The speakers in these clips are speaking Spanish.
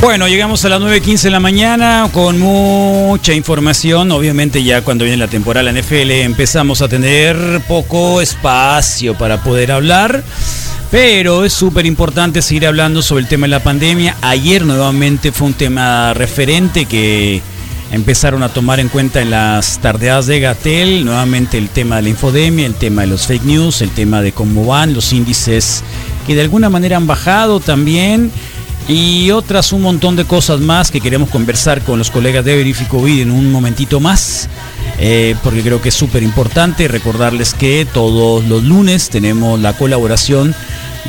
Bueno, llegamos a las 9.15 de la mañana con mucha información. Obviamente ya cuando viene la temporada NFL empezamos a tener poco espacio para poder hablar. Pero es súper importante seguir hablando sobre el tema de la pandemia. Ayer nuevamente fue un tema referente que empezaron a tomar en cuenta en las tardeadas de Gatel. Nuevamente el tema de la infodemia, el tema de los fake news, el tema de cómo van los índices que de alguna manera han bajado también y otras un montón de cosas más que queremos conversar con los colegas de Verificovid en un momentito más. Eh, porque creo que es súper importante recordarles que todos los lunes tenemos la colaboración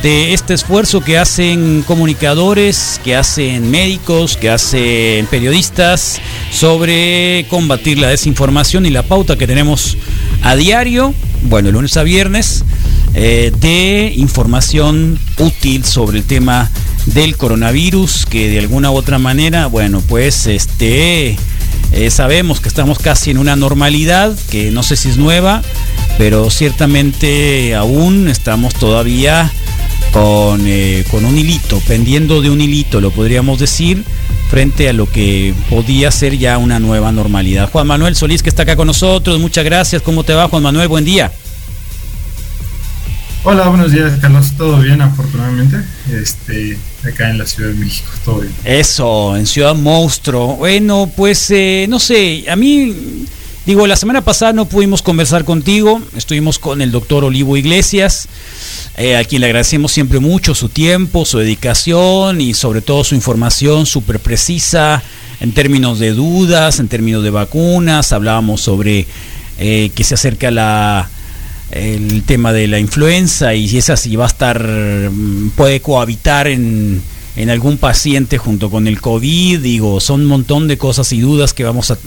de este esfuerzo que hacen comunicadores, que hacen médicos, que hacen periodistas sobre combatir la desinformación y la pauta que tenemos a diario, bueno, lunes a viernes, eh, de información útil sobre el tema del coronavirus, que de alguna u otra manera, bueno, pues este eh, sabemos que estamos casi en una normalidad, que no sé si es nueva, pero ciertamente aún estamos todavía con, eh, con un hilito, pendiendo de un hilito, lo podríamos decir, frente a lo que podía ser ya una nueva normalidad. Juan Manuel Solís, que está acá con nosotros, muchas gracias. ¿Cómo te va, Juan Manuel? Buen día. Hola, buenos días, Carlos. Todo bien, afortunadamente. Este, acá en la Ciudad de México, todo bien. Eso, en Ciudad Monstruo. Bueno, pues eh, no sé, a mí, digo, la semana pasada no pudimos conversar contigo. Estuvimos con el doctor Olivo Iglesias, eh, a quien le agradecemos siempre mucho su tiempo, su dedicación y sobre todo su información súper precisa en términos de dudas, en términos de vacunas. Hablábamos sobre eh, que se acerca la el tema de la influenza y si esa si va a estar, mm, puede cohabitar en, en algún paciente junto con el COVID, digo, son un montón de cosas y dudas que vamos a,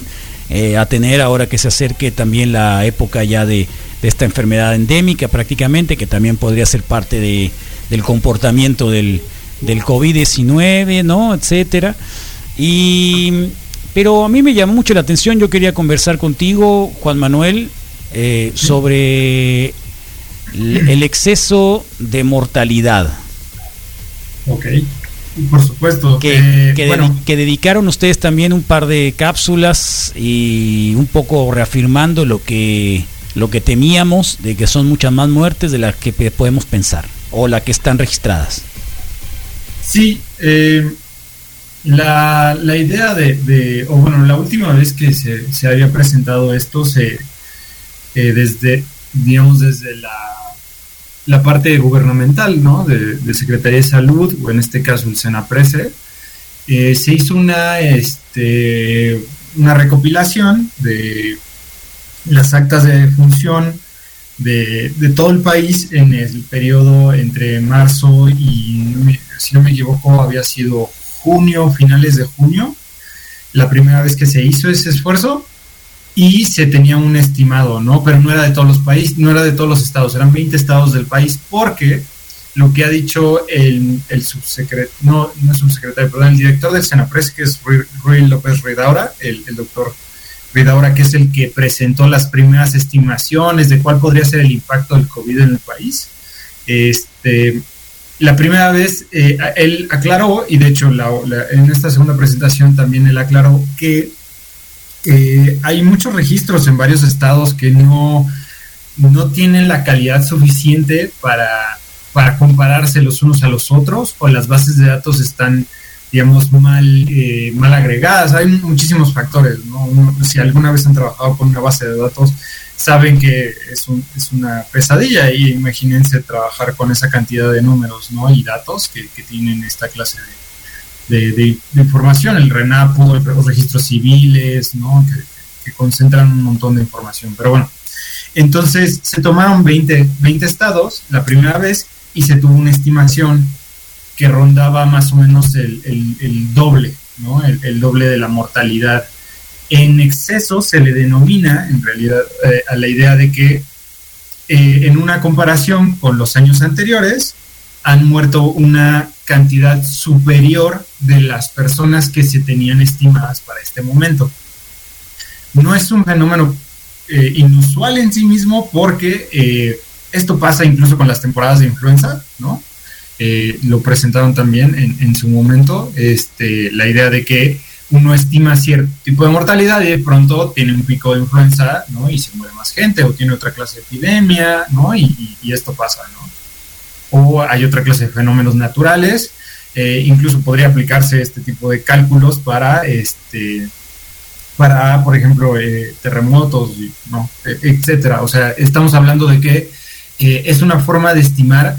eh, a tener ahora que se acerque también la época ya de, de esta enfermedad endémica prácticamente, que también podría ser parte de, del comportamiento del, del COVID-19, ¿no? Etcétera. Y, pero a mí me llamó mucho la atención, yo quería conversar contigo, Juan Manuel, eh, sobre el exceso de mortalidad. Ok, por supuesto. Que, eh, que, dedicaron ustedes también un par de cápsulas y un poco reafirmando lo que, lo que temíamos de que son muchas más muertes de las que podemos pensar o las que están registradas. Sí, eh, la, la, idea de, o bueno, la última vez que se, se había presentado esto se eh, desde, digamos, desde la, la parte gubernamental, ¿no? De, Secretaría de Salud, o en este caso el SENAPRESE, eh, se hizo una, este, una recopilación de las actas de función de, de, todo el país en el periodo entre marzo y, si no me equivoco, había sido junio, finales de junio, la primera vez que se hizo ese esfuerzo y se tenía un estimado, ¿no? Pero no era de todos los países, no era de todos los estados, eran 20 estados del país, porque lo que ha dicho el, el subsecretario, no, no subsecretario, perdón, el director del Senapres, que es Rui, López Ridaura, el, doctor Ridaura, que es el que presentó las primeras estimaciones de cuál podría ser el impacto del COVID en el país. Este, la primera vez eh, él aclaró, y de hecho en esta segunda presentación también él aclaró que eh, hay muchos registros en varios estados que no, no tienen la calidad suficiente para, para compararse los unos a los otros o las bases de datos están digamos, mal, eh, mal agregadas. Hay muchísimos factores, si alguna vez han trabajado con una base de datos, saben que es, un, es una pesadilla y imagínense trabajar con esa cantidad de números ¿no? y datos que, que tienen esta clase de, de, información, el RENAPO, los registros civiles, ¿no? que, concentran un montón de información. Pero bueno, entonces se tomaron 20, 20 estados la primera vez y se tuvo una estimación que rondaba más o menos el, el, doble, ¿no? El, doble de la mortalidad. En exceso se le denomina, en realidad, eh, a la idea de que eh, en una comparación con los años anteriores, han muerto una cantidad superior de las personas que se tenían estimadas para este momento. No es un fenómeno eh, inusual en sí mismo porque eh, esto pasa incluso con las temporadas de influenza, ¿no? eh, lo presentaron también en, su momento, este, la idea de que uno estima cierto tipo de mortalidad y de pronto tiene un pico de influenza, ¿no? Y se muere más gente, o tiene otra clase de epidemia, ¿no? Y, y, esto pasa, ¿no? O hay otra clase de fenómenos naturales, eh, incluso podría aplicarse este tipo de cálculos para, este, para por ejemplo, eh, terremotos, ¿no? E, etcétera. O sea, estamos hablando de que es una forma de estimar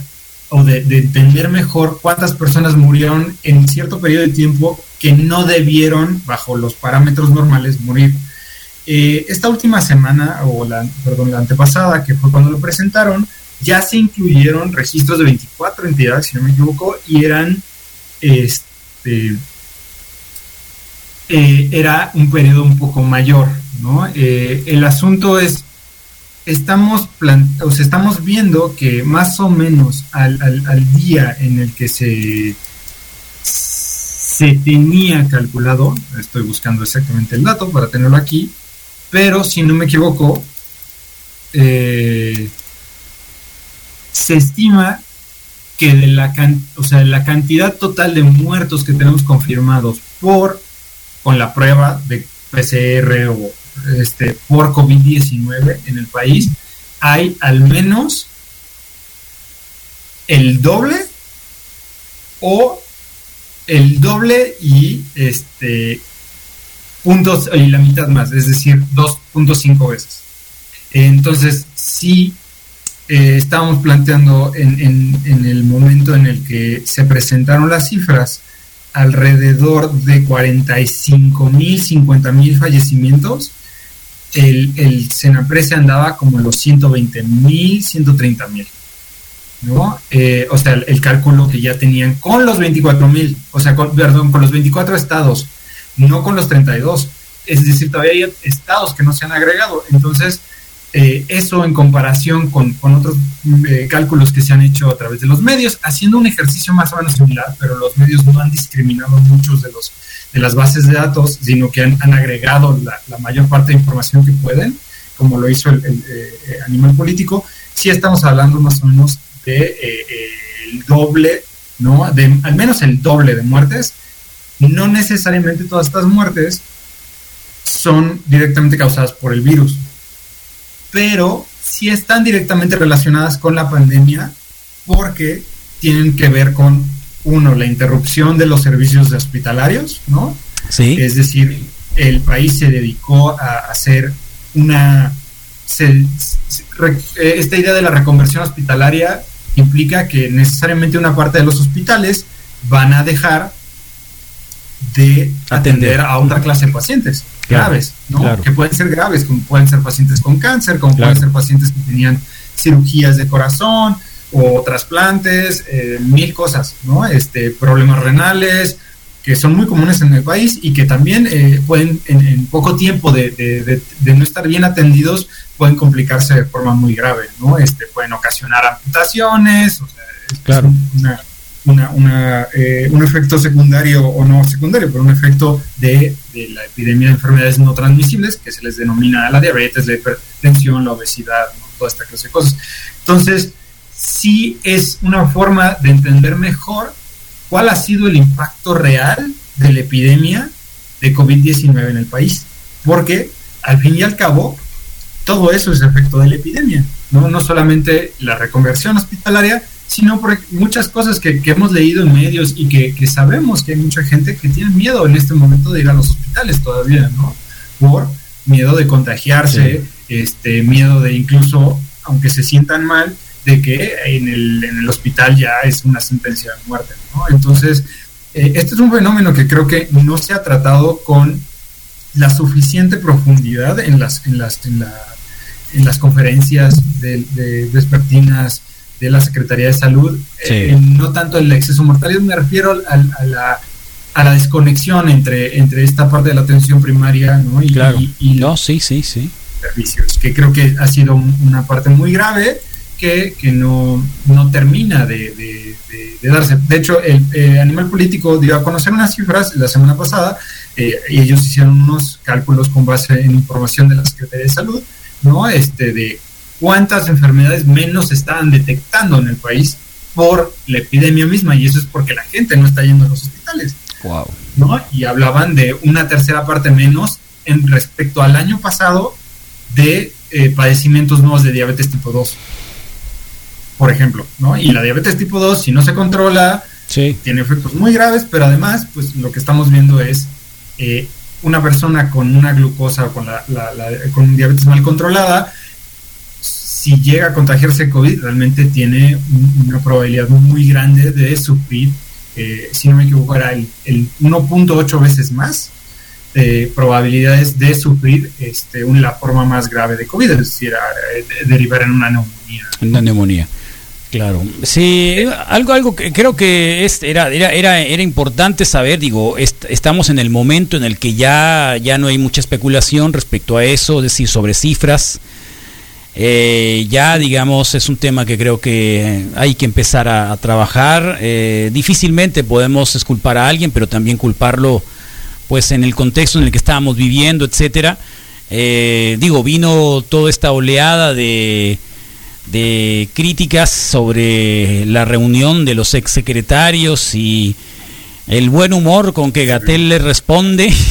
o de, entender mejor cuántas personas murieron en cierto periodo de tiempo que no debieron, bajo los parámetros normales, morir. Eh, esta última semana, o la, perdón, la antepasada, que fue cuando lo presentaron, ya se incluyeron registros de 24 entidades, si no me equivoco, y eran, este, eh, era un periodo un poco mayor, ¿no? Eh, el asunto es estamos, o sea, estamos viendo que más o menos al, al, día en el que se, se tenía calculado, estoy buscando exactamente el dato para tenerlo aquí, pero si no me equivoco, eh, se estima que de la, o sea, la cantidad total de muertos que tenemos confirmados por con la prueba de PCR o este, por COVID-19 en el país, hay al menos el doble o el doble y este puntos y la mitad más, es decir, 2.5 veces. Entonces, sí eh, estábamos planteando en, en, en, el momento en el que se presentaron las cifras alrededor de 45 mil, 50 mil fallecimientos el, el Senaprece andaba como los 120 mil, 130 mil. ¿no? Eh, o sea, el, cálculo que ya tenían con los 24 mil, o sea, perdón, con los 24 estados, no con los 32. Es decir, todavía hay estados que no se han agregado. Entonces, eh, eso en comparación con, con otros eh, cálculos que se han hecho a través de los medios, haciendo un ejercicio más o menos similar, pero los medios no han discriminado muchos de los de las bases de datos, sino que han, agregado la, mayor parte de información que pueden, como lo hizo el, eh, animal político, sí estamos hablando más o menos de eh, el doble, ¿no? De, al menos el doble de muertes. No necesariamente todas estas muertes son directamente causadas por el virus, pero sí están directamente relacionadas con la pandemia porque tienen que ver con uno, la interrupción de los servicios hospitalarios, ¿no? Sí. Es decir, el país se dedicó a hacer una... esta idea de la reconversión hospitalaria implica que necesariamente una parte de los hospitales van a dejar de atender, a otra clase de pacientes graves, ¿no? Que pueden ser graves, como pueden ser pacientes con cáncer, como pueden ser pacientes que tenían cirugías de corazón, o trasplantes, eh, mil cosas, ¿no? Este, problemas renales, que son muy comunes en el país y que también eh, pueden, en, poco tiempo de, de, no estar bien atendidos, pueden complicarse de forma muy grave, ¿no? Este, pueden ocasionar amputaciones, o sea, claro. una, una, eh, un efecto secundario o no secundario, pero un efecto de, la epidemia de enfermedades no transmisibles, que se les denomina la diabetes, la hipertensión, la obesidad, toda esta clase de cosas. Entonces, sí es una forma de entender mejor cuál ha sido el impacto real de la epidemia de COVID-19 en el país. Porque al fin y al cabo, todo eso es efecto de la epidemia, no, no solamente la reconversión hospitalaria, sino por muchas cosas que, hemos leído en medios y que, sabemos que hay mucha gente que tiene miedo en este momento de ir a los hospitales todavía, ¿no? Por miedo de contagiarse, este miedo de incluso, aunque se sientan mal, de que en el, en el hospital ya es una sentencia de muerte. ¿no? Entonces, eh, este es un fenómeno que creo que no se ha tratado con la suficiente profundidad en las, en las, en la, en las conferencias de, de vespertinas de la Secretaría de Salud, eh, no tanto el exceso mortalidad, me refiero a, a, la, a la desconexión entre, entre esta parte de la atención primaria ¿no? y, claro. y, no, sí, sí, sí. servicios, que creo que ha sido una parte muy grave que, no, no, termina de, darse. De hecho, el Animal Político dio a conocer unas cifras la semana pasada eh, y ellos hicieron unos cálculos con base en información de la Secretaría de Salud, ¿no? Este, de cuántas enfermedades menos estaban detectando en el país por la epidemia misma y eso es porque la gente no está yendo a los hospitales. Wow. ¿no? Y hablaban de una tercera parte menos en respecto al año pasado de eh, padecimientos nuevos de diabetes tipo 2, por ejemplo, ¿no? Y la diabetes tipo 2, si no se controla, tiene efectos muy graves, pero además, pues lo que estamos viendo es eh, una persona con una glucosa o con, la, con diabetes mal controlada, si llega a contagiarse COVID, realmente tiene una probabilidad muy grande de sufrir, eh, si no me equivoco, era el, 1.8 veces más de probabilidades de sufrir este, la forma más grave de COVID, es decir, derivar en una neumonía. Una neumonía. Claro, sí, algo, algo que creo que es, era, era, era, era importante saber, digo, estamos en el momento en el que ya, ya no hay mucha especulación respecto a eso, es decir, sobre cifras. Eh, ya, digamos, es un tema que creo que hay que empezar a, trabajar. Eh, difícilmente podemos esculpar a alguien, pero también culparlo, pues, en el contexto en el que estábamos viviendo, etcétera. Eh, digo, vino toda esta oleada de de críticas sobre la reunión de los exsecretarios y el buen humor con que Gatel le responde.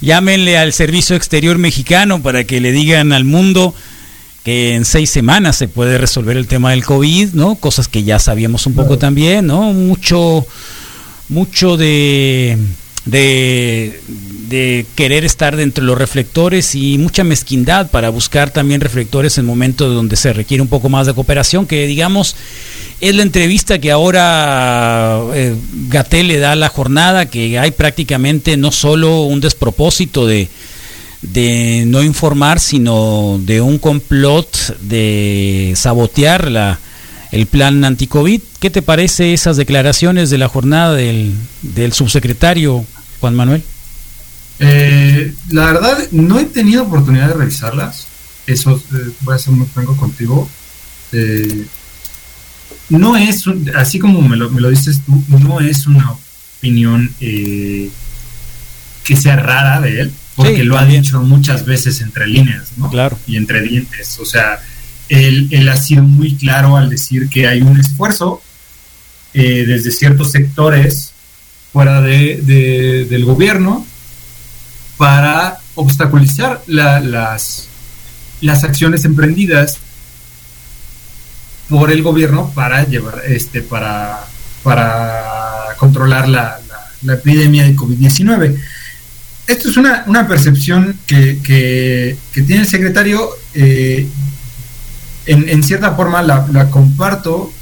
Llámenle al Servicio Exterior Mexicano para que le digan al mundo que en seis semanas se puede resolver el tema del COVID, ¿no? Cosas que ya sabíamos un poco también, ¿no? Mucho, mucho de de, querer estar dentro de los reflectores y mucha mezquindad para buscar también reflectores en momentos donde se requiere un poco más de cooperación, que digamos es la entrevista que ahora eh, Gatel le da a la jornada, que hay prácticamente no solo un despropósito de, de no informar, sino de un complot de sabotear la, el plan anticovid. ¿Qué te parece esas declaraciones de la jornada del, del subsecretario Juan Manuel? Eh, la verdad, no he tenido oportunidad de revisarlas. Eso eh, voy a ser muy franco contigo. Eh, no es, así como me lo, me lo, dices tú, no es una opinión que sea rara de él, porque lo ha dicho muchas veces entre líneas, ¿no? Claro. Y entre dientes. O sea, él, él ha sido muy claro al decir que hay un esfuerzo desde ciertos sectores fuera de, del gobierno para obstaculizar las, las acciones emprendidas por el gobierno para llevar este para para controlar la, la, epidemia de COVID-19. Esto es una, una percepción que, que, tiene el secretario, eh, en, en, cierta forma la, la comparto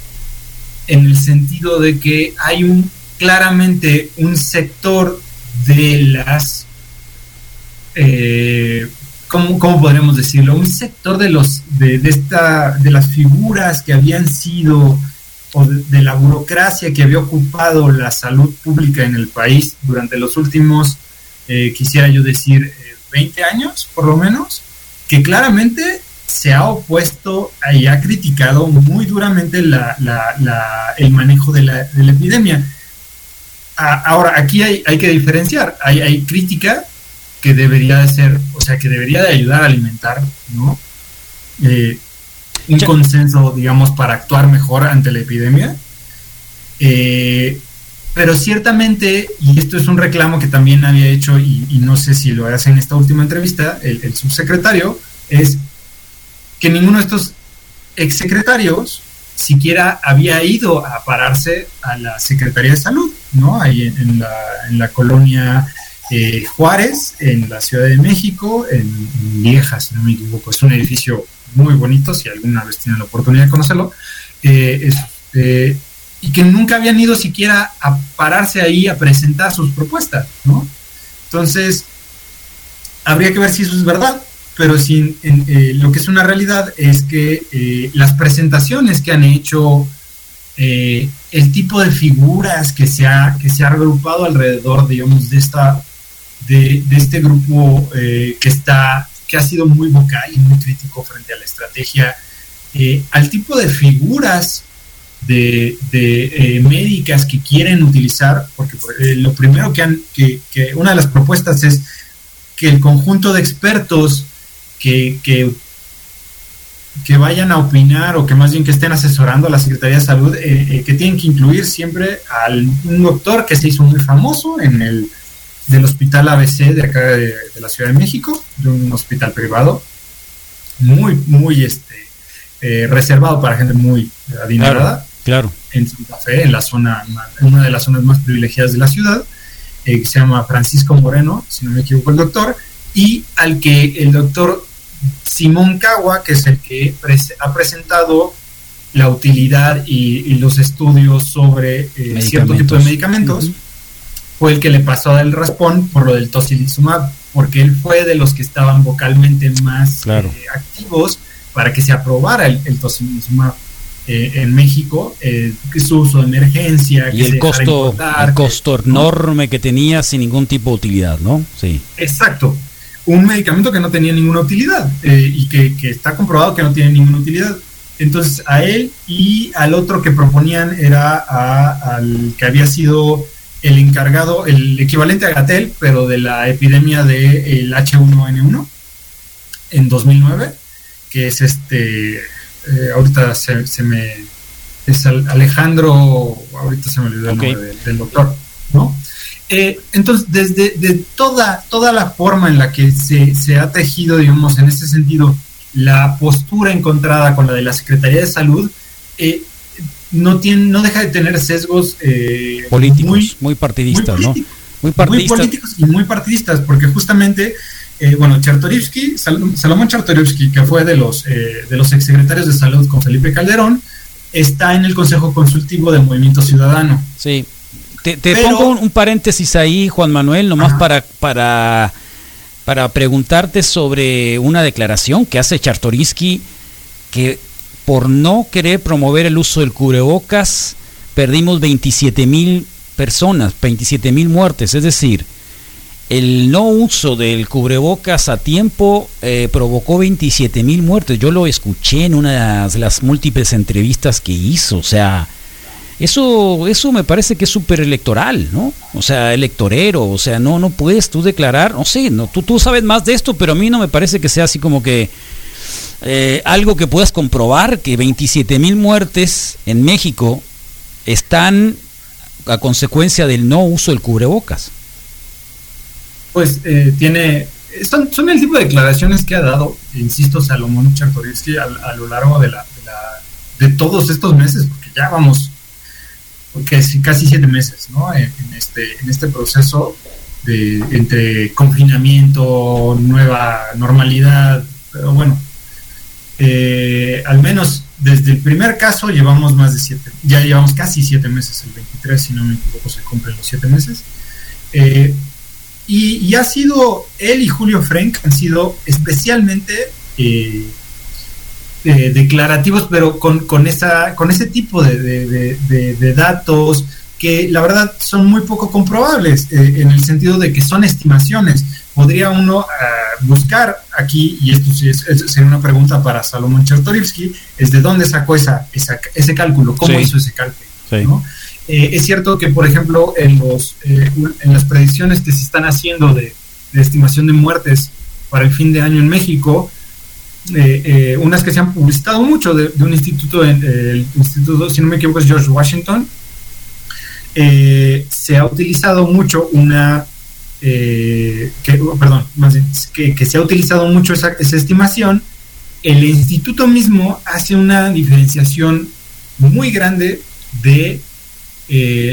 en el sentido de que hay un claramente un sector de las, eh, ¿cómo, podríamos decirlo? Un sector de, los, de, esta, de las figuras que habían sido o de, la burocracia que había ocupado la salud pública en el país durante los últimos, eh, quisiera yo decir, 20 eh, años por lo menos, que claramente se ha opuesto y ha criticado muy duramente la, el manejo de la, de la epidemia ahora, aquí hay, hay que diferenciar. Hay, crítica que debería de ser, o sea, que debería de ayudar a alimentar, ¿no? Eh, un consenso, digamos, para actuar mejor ante la epidemia. Eh, pero ciertamente, y esto es un reclamo que también había hecho, y, no sé si lo hace en esta última entrevista, el, el subsecretario, es que ninguno de estos exsecretarios siquiera había ido a pararse a la Secretaría de Salud, ¿no? Ahí en, la, en la, colonia eh, Juárez, en la Ciudad de México, en, Vieja, si no me equivoco. Es un edificio muy bonito, si alguna vez tienen la oportunidad de conocerlo. Eh, eh, y que nunca habían ido siquiera a pararse ahí a presentar sus propuestas, ¿no? Entonces, habría que ver si eso es verdad, pero sin, lo que es una realidad es que las presentaciones que han hecho, el tipo de figuras que se ha, que se ha agrupado alrededor, digamos, de, esta, de, este grupo que, está, que ha sido muy vocal y muy crítico frente a la estrategia, al tipo de figuras de, médicas que quieren utilizar, porque lo primero que han, que, una de las propuestas es que el conjunto de expertos que, que vayan a opinar o que más bien que estén asesorando a la Secretaría de Salud, eh, que tienen que incluir siempre a un doctor que se hizo muy famoso en el del Hospital ABC de acá de, la Ciudad de México, de un hospital privado, muy, muy este, reservado para gente muy adinerada. Claro. En Santa Fe, en la zona, en una de las zonas más privilegiadas de la ciudad, que se llama Francisco Moreno, si no me equivoco el doctor, y al que el doctor Simón Cagua, que es el que ha presentado la utilidad y, los estudios sobre eh, cierto tipo de medicamentos, fue el que le pasó el raspón por lo del tocilizumab, porque él fue de los que estaban vocalmente más eh, activos para que se aprobara el, el tocilizumab. Eh, en México, eh, su uso de emergencia. Y el costo, el costo enorme que tenía sin ningún tipo de utilidad, ¿no? Sí. Exacto un medicamento que no tenía ninguna utilidad eh, y que, está comprobado que no tiene ninguna utilidad. Entonces a él y al otro que proponían era al que había sido el encargado, el equivalente a Gatel, pero de la epidemia del H1N1 en 2009, que es este, eh, ahorita se, me, es Alejandro, ahorita se me olvidó el nombre del doctor, ¿no? Eh, entonces, desde de toda, toda la forma en la que se, se, ha tejido, digamos, en este sentido, la postura encontrada con la de la Secretaría de Salud, eh, no, tiene, no deja de tener sesgos eh, políticos, muy, partidistas, ¿no? Muy, partidistas. políticos y muy partidistas, porque justamente, bueno, Chartorivsky, Salomón Chartorivsky, que fue de los, de los exsecretarios de salud con Felipe Calderón, está en el Consejo Consultivo del Movimiento Ciudadano. Sí. Te, pongo un, paréntesis ahí, Juan Manuel, nomás para, para, para preguntarte sobre una declaración que hace Chartoriski, que por no querer promover el uso del cubrebocas, perdimos 27 mil personas, 27 mil muertes, es decir, el no uso del cubrebocas a tiempo eh, provocó 27 mil muertes. Yo lo escuché en una de las múltiples entrevistas que hizo, o sea, eso, eso me parece que es súper electoral, ¿no? O sea, electorero, o sea, no, no puedes tú declarar, no sé, no, tú, tú sabes más de esto, pero a mí no me parece que sea así como que eh, algo que puedas comprobar que 27 mil muertes en México están a consecuencia del no uso del cubrebocas. Pues eh, tiene, son, son, el tipo de declaraciones que ha dado, insisto, Salomón Chartoriski a, a, lo largo de, la, de, la, de todos estos meses, porque ya vamos casi, casi siete meses ¿no? en, este, en este proceso de, entre confinamiento, nueva normalidad, pero bueno, eh, al menos desde el primer caso llevamos más de siete, ya llevamos casi siete meses, el 23 si no me equivoco se cumplen los siete meses. Eh, y, ha sido, él y Julio Frank han sido especialmente eh, declarativos, pero con, con, esa, con ese tipo de, datos que la verdad son muy poco comprobables, en el sentido de que son estimaciones. Podría uno ah, buscar aquí, y esto sí es, sería una pregunta para Salomón Chertorivsky, es de dónde sacó esa, ese cálculo, cómo hizo ese cálculo. Eh, es cierto que, por ejemplo, en, los, en las predicciones que se están haciendo de, de estimación de muertes para el fin de año en México, eh, eh, unas que se han publicitado mucho de, un instituto, el instituto, si no me equivoco, es George Washington. Eh, se ha utilizado mucho una, que, perdón, más que, que, se ha utilizado mucho esa, esa estimación. El instituto mismo hace una diferenciación muy grande de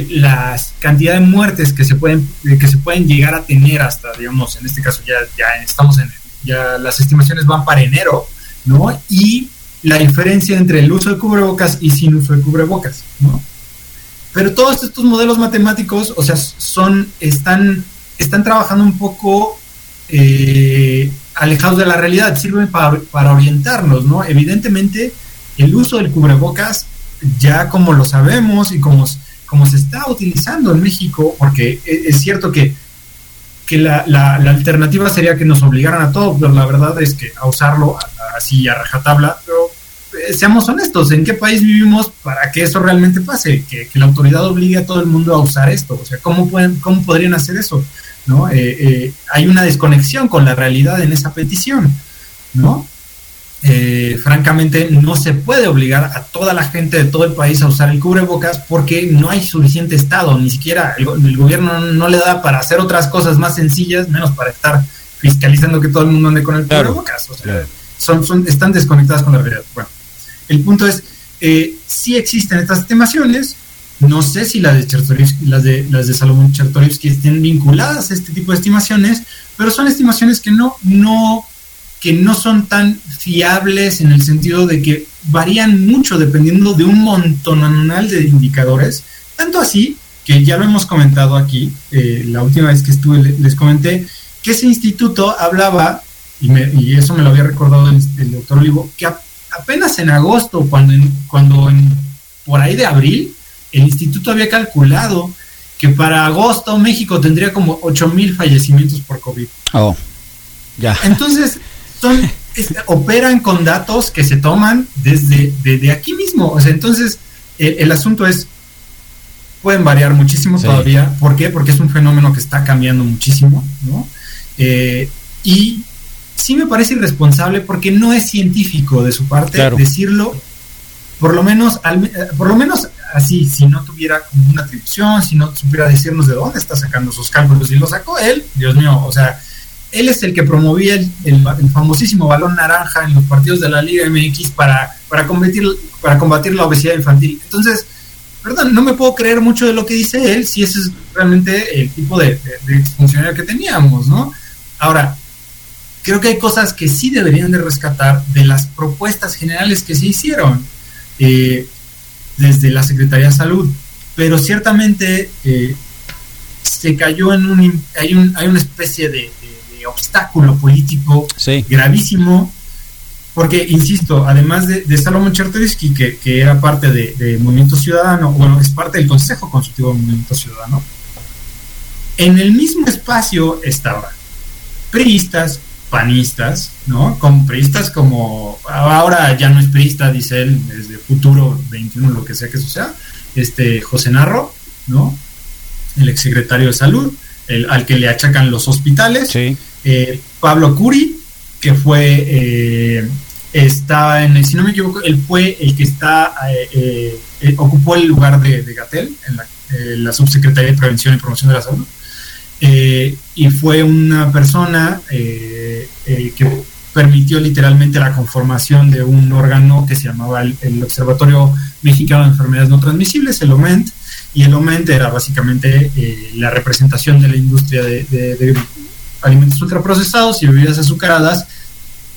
las cantidad de muertes que se pueden que se pueden llegar a tener hasta digamos en este caso ya ya estamos en ya las estimaciones van para enero, ¿no? Y la diferencia entre el uso de cubrebocas y sin uso de cubrebocas, ¿no? Pero todos estos modelos matemáticos, o sea, son, están, están trabajando un poco eh, alejados de la realidad, sirven para, para orientarnos, ¿no? Evidentemente, el uso del cubrebocas, ya como lo sabemos y como, como se está utilizando en México, porque e, es cierto que que la, la, alternativa sería que nos obligaran a todos, pero la verdad es que a usarlo así a rajatabla, pero seamos honestos, ¿en qué país vivimos para que eso realmente pase? Que, la autoridad obligue a todo el mundo a usar esto, o sea, ¿cómo, pueden, cómo podrían hacer eso? ¿No? Eh, eh, hay una desconexión con la realidad en esa petición, ¿no? eh, francamente no se puede obligar a toda la gente de todo el país a usar el cubrebocas porque no hay suficiente Estado, ni siquiera el, gobierno no le da para hacer otras cosas más sencillas, menos para estar fiscalizando que todo el mundo ande con el cubrebocas. O sea, son, son, están desconectadas con la realidad. Bueno, el punto es, eh, si existen estas estimaciones, no sé si las de, las de, las de Salomón Chertorivsky estén vinculadas a este tipo de estimaciones, pero son estimaciones que no, no que no son tan fiables en el sentido de que varían mucho dependiendo de un montonal de indicadores, tanto así que ya lo hemos comentado aquí, eh, la última vez que estuve les comenté que ese instituto hablaba, y, eso me lo había recordado el, doctor Olivo, que apenas en agosto, cuando, cuando por ahí de abril, el instituto había calculado que para agosto México tendría como 8 mil fallecimientos por COVID. Oh, ya. Entonces, operan con datos que se toman desde, aquí mismo. O sea, entonces el, asunto es, pueden variar muchísimo todavía. ¿Por qué? Porque es un fenómeno que está cambiando muchísimo, ¿no? Eh, y sí me parece irresponsable porque no es científico de su parte decirlo, por lo menos, por lo menos así, si no tuviera como una atribución, si no supiera decirnos de dónde está sacando sus cálculos y lo sacó él, Dios mío, o sea, él es el que promovía el, famosísimo balón naranja en los partidos de la Liga MX para, para, combatir, para combatir la obesidad infantil. Entonces, perdón, no me puedo creer mucho de lo que dice él si ese es realmente el tipo de, funcionario que teníamos, ¿no? Ahora, creo que hay cosas que sí deberían de rescatar de las propuestas generales que se hicieron eh, desde la Secretaría de Salud, pero ciertamente eh, se cayó en un hay, un, hay una especie de, obstáculo político gravísimo, porque, insisto, además de, de Salomón Chertorivsky, que, que, era parte de, Movimiento Ciudadano, bueno, es parte del Consejo Consultivo de Movimiento Ciudadano, en el mismo espacio estaban priistas, panistas, ¿no? Con priistas como, ahora ya no es priista, dice él, desde futuro 21, lo que sea que eso sea, este José Narro, ¿no? El exsecretario de Salud, el, al que le achacan los hospitales. Sí. Eh, Pablo Curi, que fue, eh, está en, si no me equivoco, él fue el que está, eh, ocupó el lugar de, Gatel en la, Subsecretaría de Prevención y Promoción de la Salud. Y fue una persona que permitió literalmente la conformación de un órgano que se llamaba el, Observatorio Mexicano de Enfermedades No Transmisibles, el OMENT, y el OMENT era básicamente la representación de la industria de, alimentos ultraprocesados y bebidas azucaradas,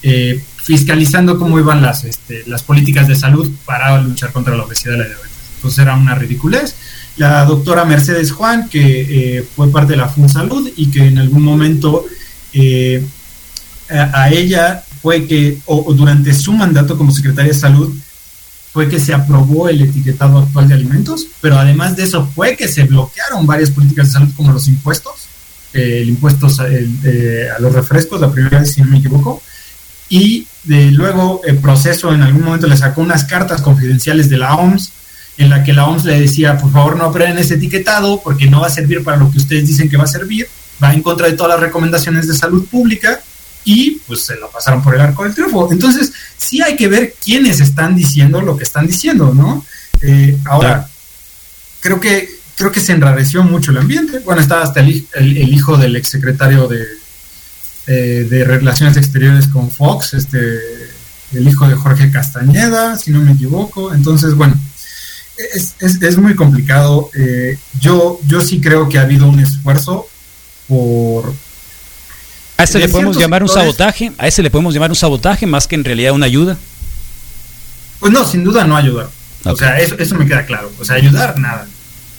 eh, fiscalizando cómo iban las, este, las políticas de salud para luchar contra la obesidad y la diabetes. Entonces era una ridiculez. La doctora Mercedes Juan, que eh, fue parte de la FunSalud y que en algún momento eh, a, ella fue que, o, durante su mandato como secretaria de salud, fue que se aprobó el etiquetado actual de alimentos, pero además de eso fue que se bloquearon varias políticas de salud como los impuestos el impuesto eh, a los refrescos, la primera vez, si no me equivoco, y de, luego el proceso en algún momento le sacó unas cartas confidenciales de la OMS en la que la OMS le decía, por favor no aprueben ese etiquetado porque no va a servir para lo que ustedes dicen que va a servir, va en contra de todas las recomendaciones de salud pública y pues se lo pasaron por el arco del triunfo. Entonces, sí hay que ver quiénes están diciendo lo que están diciendo, ¿no? Eh, ahora, creo que creo que se enrareció mucho el ambiente. Bueno, estaba hasta el, hijo del exsecretario de, eh, de Relaciones Exteriores con Fox, este, el hijo de Jorge Castañeda, si no me equivoco. Entonces, bueno, es, muy complicado. Eh, yo, yo sí creo que ha habido un esfuerzo por... ¿A ese le podemos llamar un sabotaje? ¿A ese le podemos llamar un sabotaje más que en realidad una ayuda? Pues no, sin duda no ayudar. O sea, eso, eso me queda claro. O sea, ayudar, nada.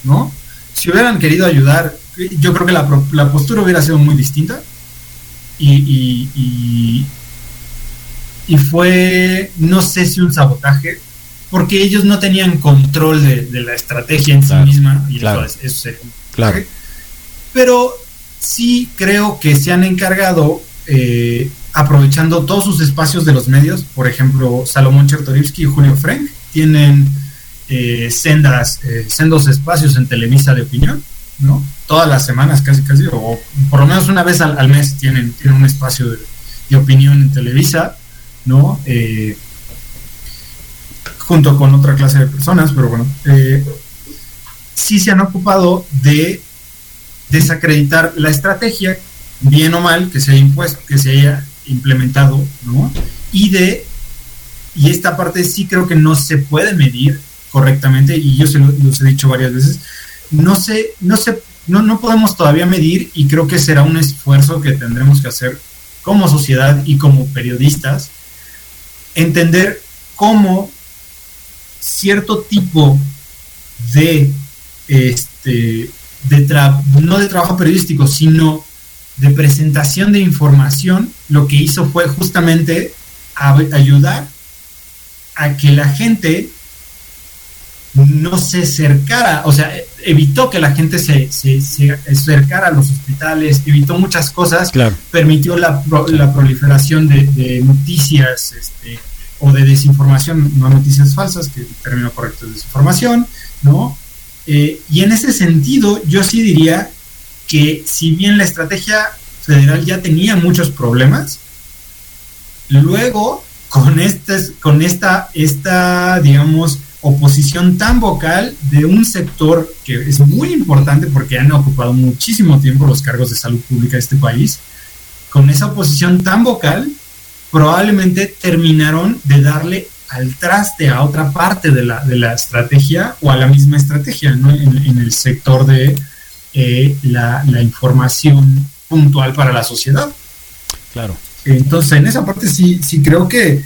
¿no? Si hubieran querido ayudar, yo creo que la, la postura hubiera sido muy distinta. Y, y, fue, no sé si un sabotaje, porque ellos no tenían control de, la estrategia en sí misma. Y claro, eso, claro. Pero sí creo que se han encargado, eh, aprovechando todos sus espacios de los medios, por ejemplo, Salomón Chertorivsky y Julio Frank, tienen eh, sendas, eh, sendos espacios en Televisa de opinión, ¿no? Todas las semanas casi casi, o por lo menos una vez al, mes tienen, tienen un espacio de, opinión en Televisa. ¿no? Junto con otra clase de personas, pero bueno, eh, sí se han ocupado de desacreditar la estrategia, bien o mal, que se haya impuesto, que se haya implementado, ¿no? Y de, y esta parte sí creo que no se puede medir correctamente, y yo se lo, los he dicho varias veces, no se, no se, no, no podemos todavía medir, y creo que será un esfuerzo que tendremos que hacer como sociedad y como periodistas, entender cómo cierto tipo de este de no de trabajo periodístico, sino de presentación de información, lo que hizo fue justamente ayudar a que la gente no se acercara, o sea, evitó que la gente se, se, acercara a los hospitales, evitó muchas cosas, permitió la, la proliferación de, de noticias este, o de desinformación, no noticias falsas, que el término correcto es desinformación, ¿no? Eh, y en ese sentido, yo sí diría que si bien la estrategia federal ya tenía muchos problemas, luego con, este, con esta, esta, digamos, oposición tan vocal de un sector que es muy importante porque han ocupado muchísimo tiempo los cargos de salud pública de este país, con esa oposición tan vocal, probablemente terminaron de darle al traste a otra parte de la, de la estrategia o a la misma estrategia, ¿no? En, el sector de eh, la, información puntual para la sociedad. Claro. Entonces, en esa parte sí, sí creo que,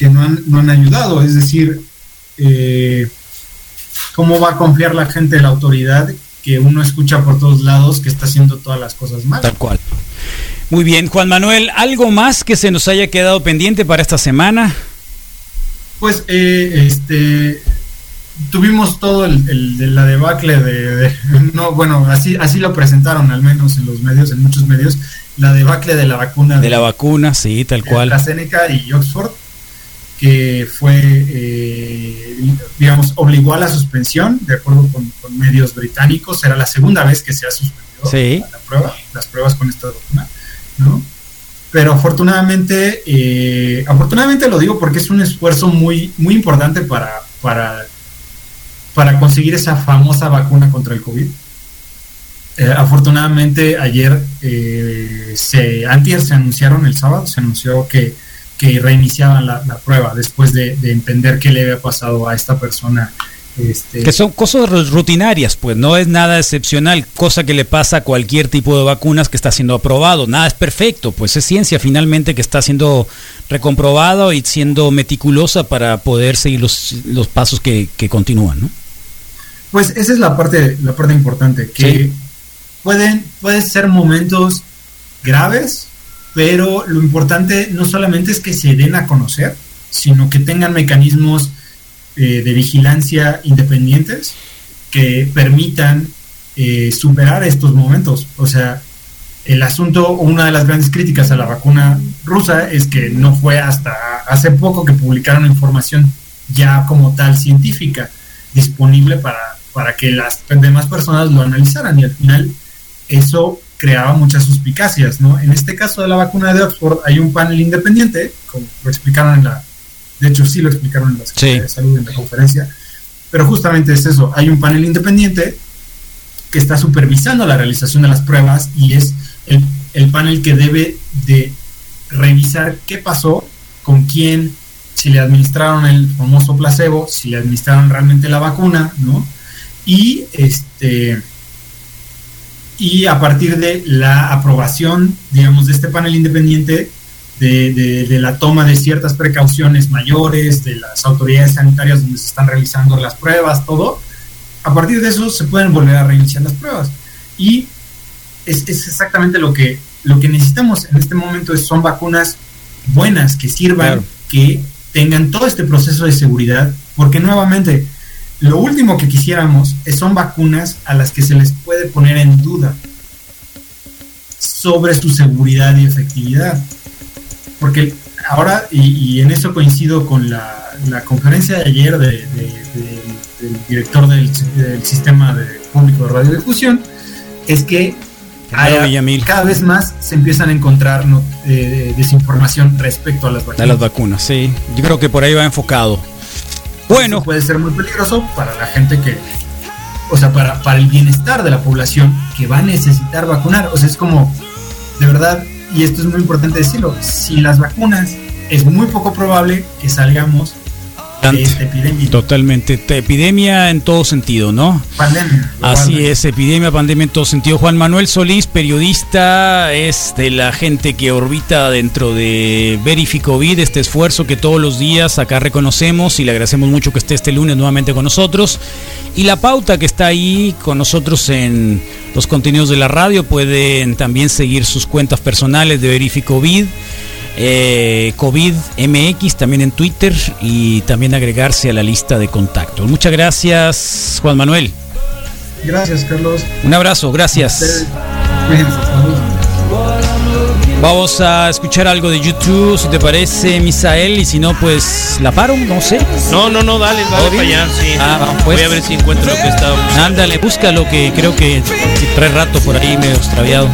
no, han, no han ayudado. Es decir, eh, ¿cómo va a confiar la gente en la autoridad que uno escucha por todos lados que está haciendo todas las cosas mal? Tal cual. Muy bien, Juan Manuel, ¿algo más que se nos haya quedado pendiente para esta semana? Pues eh, este tuvimos todo el, de la debacle de, no bueno así así lo presentaron al menos en los medios en muchos medios la debacle de la vacuna de, la vacuna sí tal cual. La AstraZeneca y Oxford que fue eh, digamos obligó a la suspensión de acuerdo con, medios británicos. Era la segunda vez que se ha suspendido la prueba las pruebas con esta vacuna no pero afortunadamente, eh, afortunadamente lo digo porque es un esfuerzo muy, muy importante para, para, para conseguir esa famosa vacuna contra el COVID. Eh, afortunadamente ayer, eh, se, antes se anunciaron el sábado, se anunció que, que reiniciaban la, prueba después de, de, entender qué le había pasado a esta persona este, que son cosas rutinarias, pues no es nada excepcional, cosa que le pasa a cualquier tipo de vacunas que está siendo aprobado. Nada es perfecto, pues es ciencia finalmente que está siendo recomprobado y siendo meticulosa para poder seguir los, los pasos que, continúan, ¿no? Pues esa es la parte, la parte importante, que pueden, pueden ser momentos graves, pero lo importante no solamente es que se den a conocer, sino que tengan mecanismos eh, de vigilancia independientes que permitan eh, superar estos momentos. O sea, el asunto, una de las grandes críticas a la vacuna rusa es que no fue hasta hace poco que publicaron información ya como tal científica disponible para, para que las demás personas lo analizaran y al final eso creaba muchas suspicacias, ¿no? En este caso de la vacuna de Oxford hay un panel independiente, como lo explicaron en la de hecho, sí lo explicaron en la Secretaría de Salud en la conferencia. Pero justamente es eso. Hay un panel independiente que está supervisando la realización de las pruebas y es el, el panel que debe de revisar qué pasó, con quién, si le administraron el famoso placebo, si le administraron realmente la vacuna, ¿no? Y este y a partir de la aprobación, digamos, de este panel independiente, de, de, la toma de ciertas precauciones mayores, de las autoridades sanitarias donde se están realizando las pruebas, todo, a partir de eso se pueden volver a reiniciar las pruebas. Y es, es exactamente lo que, lo que necesitamos en este momento, son vacunas buenas, que sirvan, que tengan todo este proceso de seguridad, porque nuevamente, lo último que quisiéramos son vacunas a las que se les puede poner en duda sobre su seguridad y efectividad porque ahora, y, en eso coincido con la, conferencia de ayer de, del director del, sistema de público de radiodifusión, es que cada vez más se empiezan a encontrar eh, desinformación respecto a las vacunas. A las vacunas, sí. Yo creo que por ahí va enfocado. Bueno. puede ser muy peligroso para la gente que, o sea, para, para el bienestar de la población que va a necesitar vacunar. O sea, es como, de verdad, y esto es muy importante decirlo, si las vacunas es muy poco probable que salgamos epidemia. Totalmente. Epidemia en todo sentido, ¿no? Pandemia. Así es, epidemia, pandemia en todo sentido. Juan Manuel Solís, periodista, es de la gente que orbita dentro de Verificovid, este esfuerzo que todos los días acá reconocemos y le agradecemos mucho que esté este lunes nuevamente con nosotros. Y la pauta que está ahí con nosotros en los contenidos de la radio, pueden también seguir sus cuentas personales de Verificovid eh, COVID MX también en Twitter y también agregarse a la lista de contactos. Muchas gracias, Juan Manuel. Gracias, Carlos. Un abrazo, gracias. Vamos a escuchar algo de YouTube, si te parece, Misael, y si no, pues la paro, no sé. No, no, no, dale, dale para allá, sí. Ah, pues. Voy a ver si encuentro lo que estaba buscando. Ándale, busca lo que creo que trae rato por ahí medio extraviado.